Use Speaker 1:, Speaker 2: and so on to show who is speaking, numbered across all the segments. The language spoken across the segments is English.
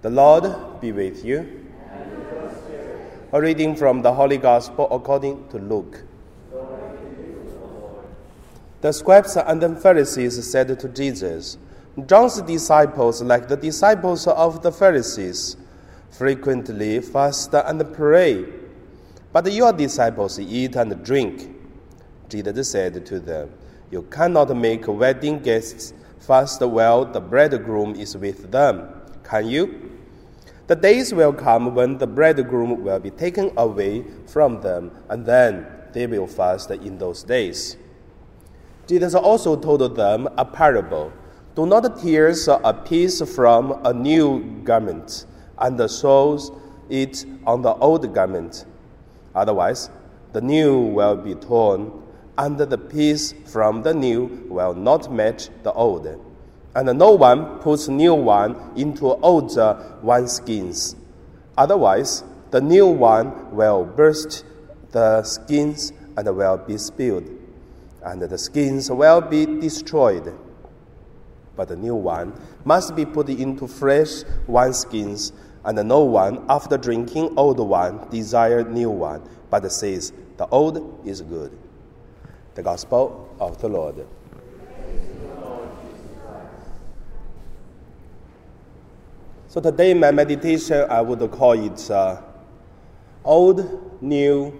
Speaker 1: The Lord be with you. A reading from the Holy Gospel according to Luke. The scribes and the Pharisees said to Jesus, John's disciples, like the disciples of the Pharisees, frequently fast and pray, but your disciples eat and drink. Jesus said to them, You cannot make wedding guests fast while the bridegroom is with them, can you? The days will come when the bridegroom will be taken away from them, and then they will fast in those days. Jesus also told them a parable Do not tear a piece from a new garment and sew it on the old garment. Otherwise, the new will be torn, and the piece from the new will not match the old and no one puts new one into old wineskins. Otherwise, the new one will burst the skins and will be spilled, and the skins will be destroyed. But the new one must be put into fresh wineskins, and no one, after drinking old one, desires new one, but says, The old is good. The Gospel of the Lord. So today, my meditation, I would call it uh, old, new,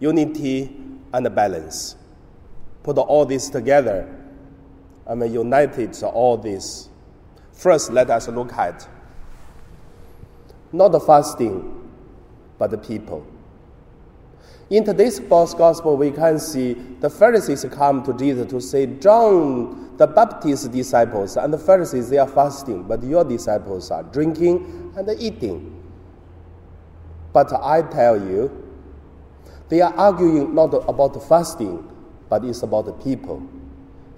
Speaker 1: unity, and balance. Put all this together and united all this. First, let us look at not the fasting, but the people. In today's gospel, we can see the Pharisees come to Jesus to say, John the Baptist's disciples and the Pharisees, they are fasting, but your disciples are drinking and eating. But I tell you, they are arguing not about fasting, but it's about the people.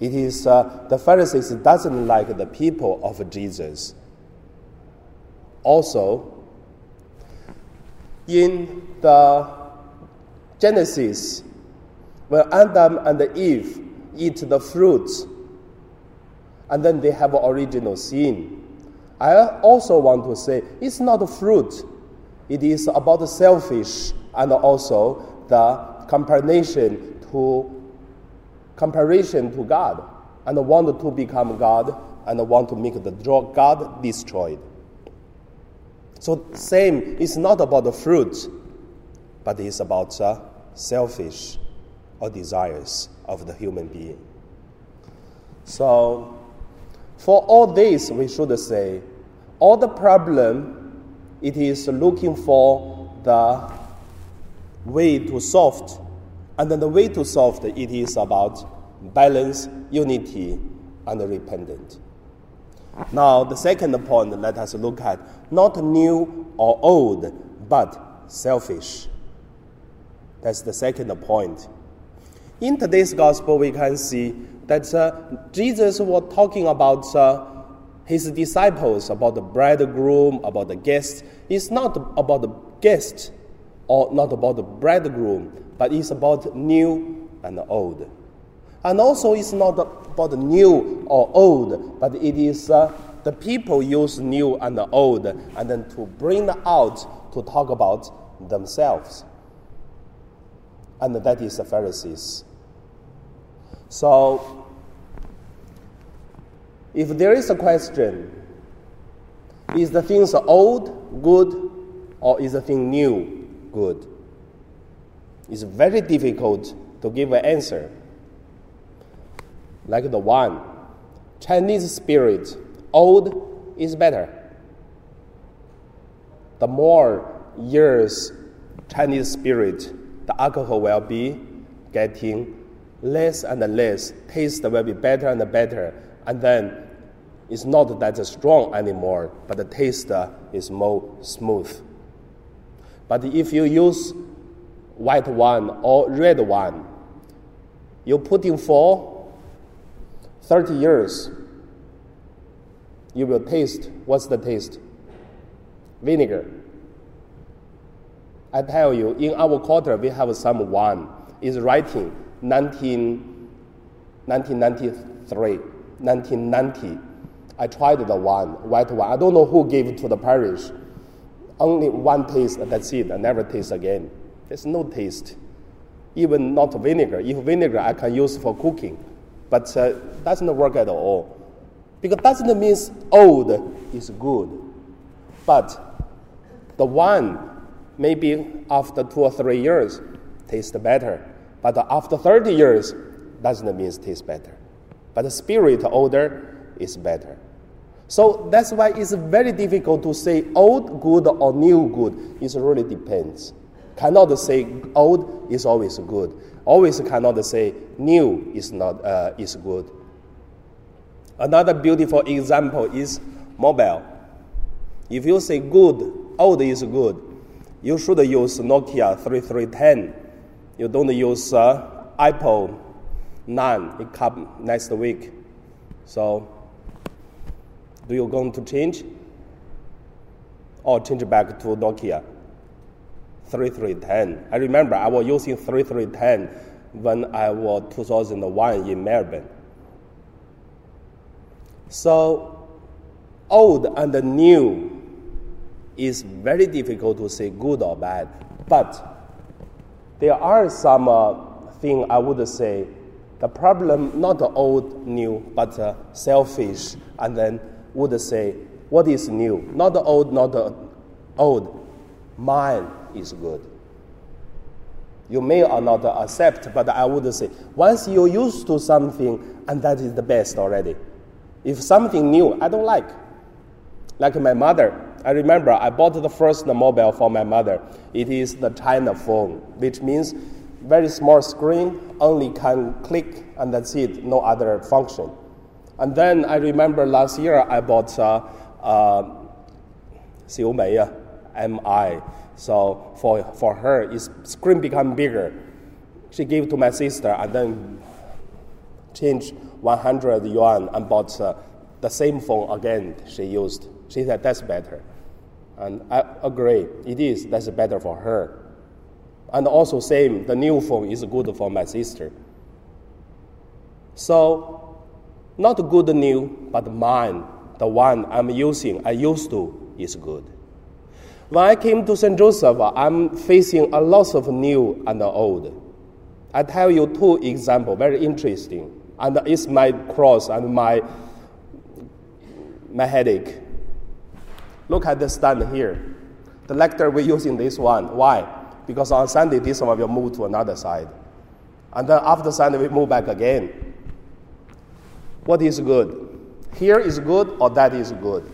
Speaker 1: It is uh, the Pharisees doesn't like the people of Jesus. Also, in the Genesis, when Adam and Eve eat the fruit, and then they have original sin. I also want to say it's not a fruit, it is about the selfish and also the comparison to comparison to God and want to become God and want to make the God destroyed. So same, it's not about the fruit, but it's about uh, selfish or desires of the human being. So, for all this, we should say, all the problem, it is looking for the way to solve. And then the way to solve it is about balance, unity, and repentance. Now, the second point, let us look at not new or old, but selfish. That's the second point. In today's gospel, we can see that uh, Jesus was talking about uh, his disciples, about the bridegroom, about the guests. It's not about the guest or not about the bridegroom, but it's about new and old. And also, it's not about new or old, but it is uh, the people use new and old and then to bring out to talk about themselves and that is the Pharisees. So, if there is a question, is the thing old good or is the thing new good? It's very difficult to give an answer. Like the one Chinese spirit, old is better. The more years Chinese spirit the alcohol will be getting less and less. Taste will be better and better. And then it's not that strong anymore, but the taste is more smooth. But if you use white wine or red wine, you put in for 30 years, you will taste what's the taste? Vinegar. I tell you, in our quarter, we have someone is writing 19, 1993, 1990. I tried the one, white one. I don't know who gave it to the parish. Only one taste, that's it. I never taste again. There's no taste. Even not vinegar. If vinegar, I can use for cooking. But uh, doesn't work at all. Because doesn't mean old is good. But the one, maybe after two or three years, tastes better. But after 30 years, doesn't mean it tastes better. But the spirit older is better. So that's why it's very difficult to say old good or new good. It really depends. Cannot say old is always good. Always cannot say new is not uh, is good. Another beautiful example is mobile. If you say good, old is good, you should use Nokia 3310. You don't use uh, Apple 9. It comes next week. So, do you going to change? Or change back to Nokia 3310? I remember I was using 3310 when I was 2001 in Melbourne. So, old and new is very difficult to say good or bad, but there are some uh, things I would say the problem not the old, new, but uh, selfish, and then would say, what is new? Not the old, not the old. Mine is good. You may or not accept, but I would say, once you're used to something, and that is the best already. If something new, I don't like. Like my mother, I remember I bought the first mobile for my mother. It is the China phone, which means very small screen, only can click, and that's it, no other function. And then I remember last year I bought uh, uh, Xiaomi uh, Mi. So for, for her, its screen become bigger. She gave to my sister and then changed 100 yuan and bought uh, the same phone again she used. She said that's better. And I agree, it is, that's better for her. And also same, the new phone is good for my sister. So, not good new, but mine, the one I'm using, I used to, is good. When I came to St. Joseph, I'm facing a lot of new and old. I tell you two examples, very interesting. And it's my cross and my, my headache. Look at the stand here. The lector we're using this one. Why? Because on Sunday, this one will move to another side. And then after Sunday, we move back again. What is good? Here is good or that is good?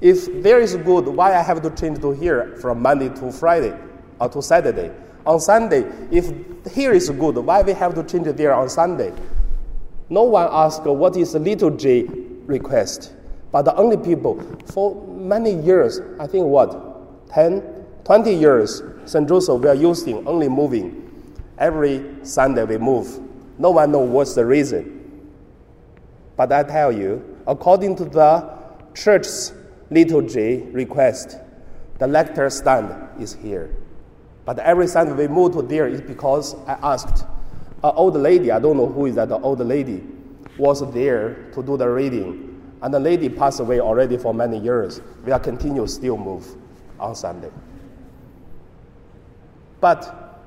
Speaker 1: If there is good, why I have to change to here from Monday to Friday or to Saturday? On Sunday, if here is good, why we have to change there on Sunday? No one asks what is liturgy request. But the only people, for many years, I think what, 10, 20 years, St. Joseph, we are using only moving. Every Sunday we move. No one knows what's the reason. But I tell you, according to the church's liturgy request, the lector stand is here. But every Sunday we move to there is because I asked an old lady, I don't know who is that old lady, was there to do the reading and the lady passed away already for many years. We are continue still move on Sunday. But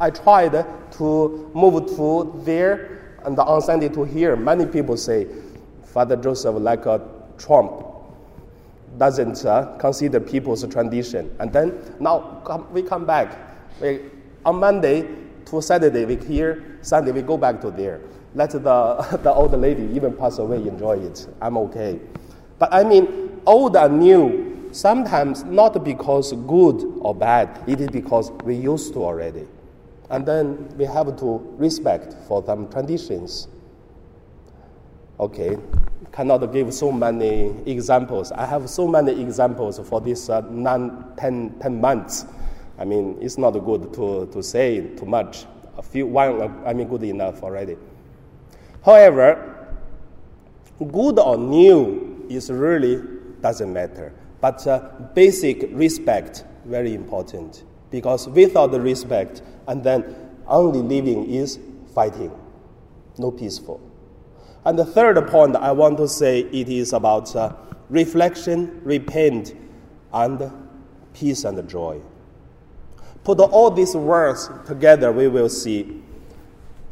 Speaker 1: I tried to move to there and on Sunday to here. Many people say Father Joseph like a Trump doesn't uh, consider people's tradition. And then now come, we come back. We, on Monday to Saturday we here, Sunday we go back to there let the, the old lady even pass away, enjoy it. I'm okay. But I mean, old and new, sometimes not because good or bad, it is because we used to already. And then we have to respect for some traditions. Okay, cannot give so many examples. I have so many examples for this uh, non 10, 10 months. I mean, it's not good to, to say too much. A few, one, I mean, good enough already. However, good or new is really doesn't matter. But uh, basic respect very important because without the respect, and then only living is fighting, no peaceful. And the third point I want to say it is about uh, reflection, repent, and peace and joy. Put all these words together, we will see.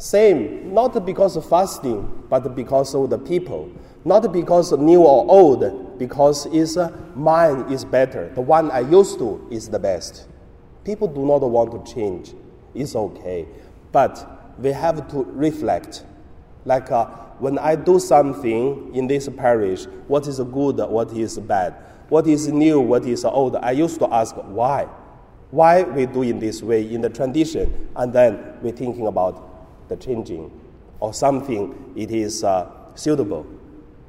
Speaker 1: Same, not because of fasting, but because of the people. Not because new or old, because is uh, mine is better. The one I used to is the best. People do not want to change. It's okay. But we have to reflect. Like uh, when I do something in this parish, what is good, what is bad, what is new, what is old, I used to ask why. Why we do in this way in the tradition, and then we're thinking about the changing or something it is uh, suitable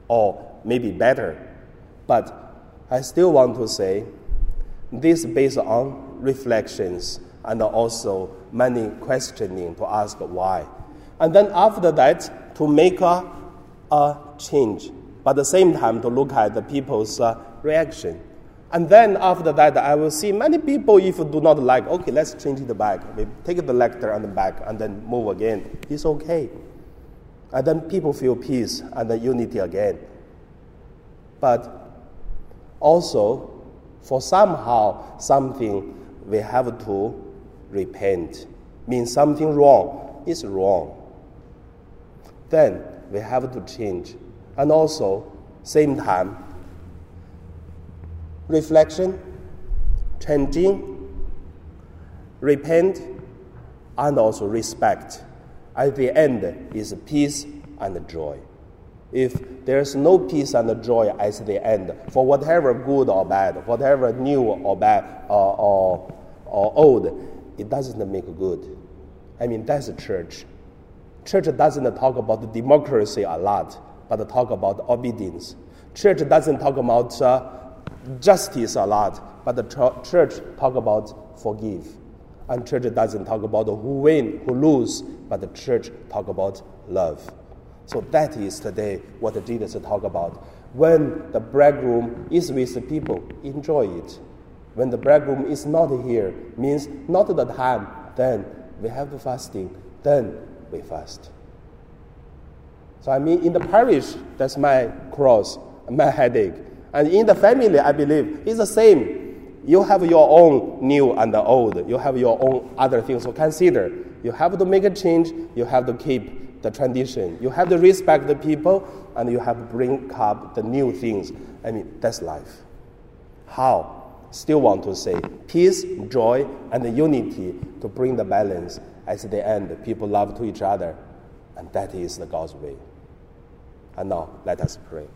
Speaker 1: or maybe better. But I still want to say this based on reflections and also many questioning to ask why. And then after that, to make a, a change, but at the same time to look at the people's uh, reaction. And then after that, I will see many people, if do not like, okay, let's change the back. We take the lector and the back and then move again. It's okay. And then people feel peace and the unity again. But also, for somehow something we have to repent. Means something wrong is wrong. Then we have to change. And also, same time, reflection, changing, repent, and also respect. At the end is peace and joy. If there's no peace and joy at the end, for whatever good or bad, whatever new or bad or, or, or old, it doesn't make good. I mean, that's a church. Church doesn't talk about democracy a lot, but talk about obedience. Church doesn't talk about uh, justice a lot, but the church talk about forgive. And church doesn't talk about who win, who lose, but the church talk about love. So that is today what Jesus talk about. When the bridegroom is with the people, enjoy it. When the bridegroom is not here, means not the time, then we have the fasting, then we fast. So I mean, in the parish, that's my cross, my headache. And in the family, I believe it's the same. You have your own new and the old. You have your own other things to consider. You have to make a change. You have to keep the tradition. You have to respect the people, and you have to bring up the new things. I mean, that's life. How? Still want to say peace, joy, and unity to bring the balance. At the end, people love to each other, and that is the God's way. And now, let us pray.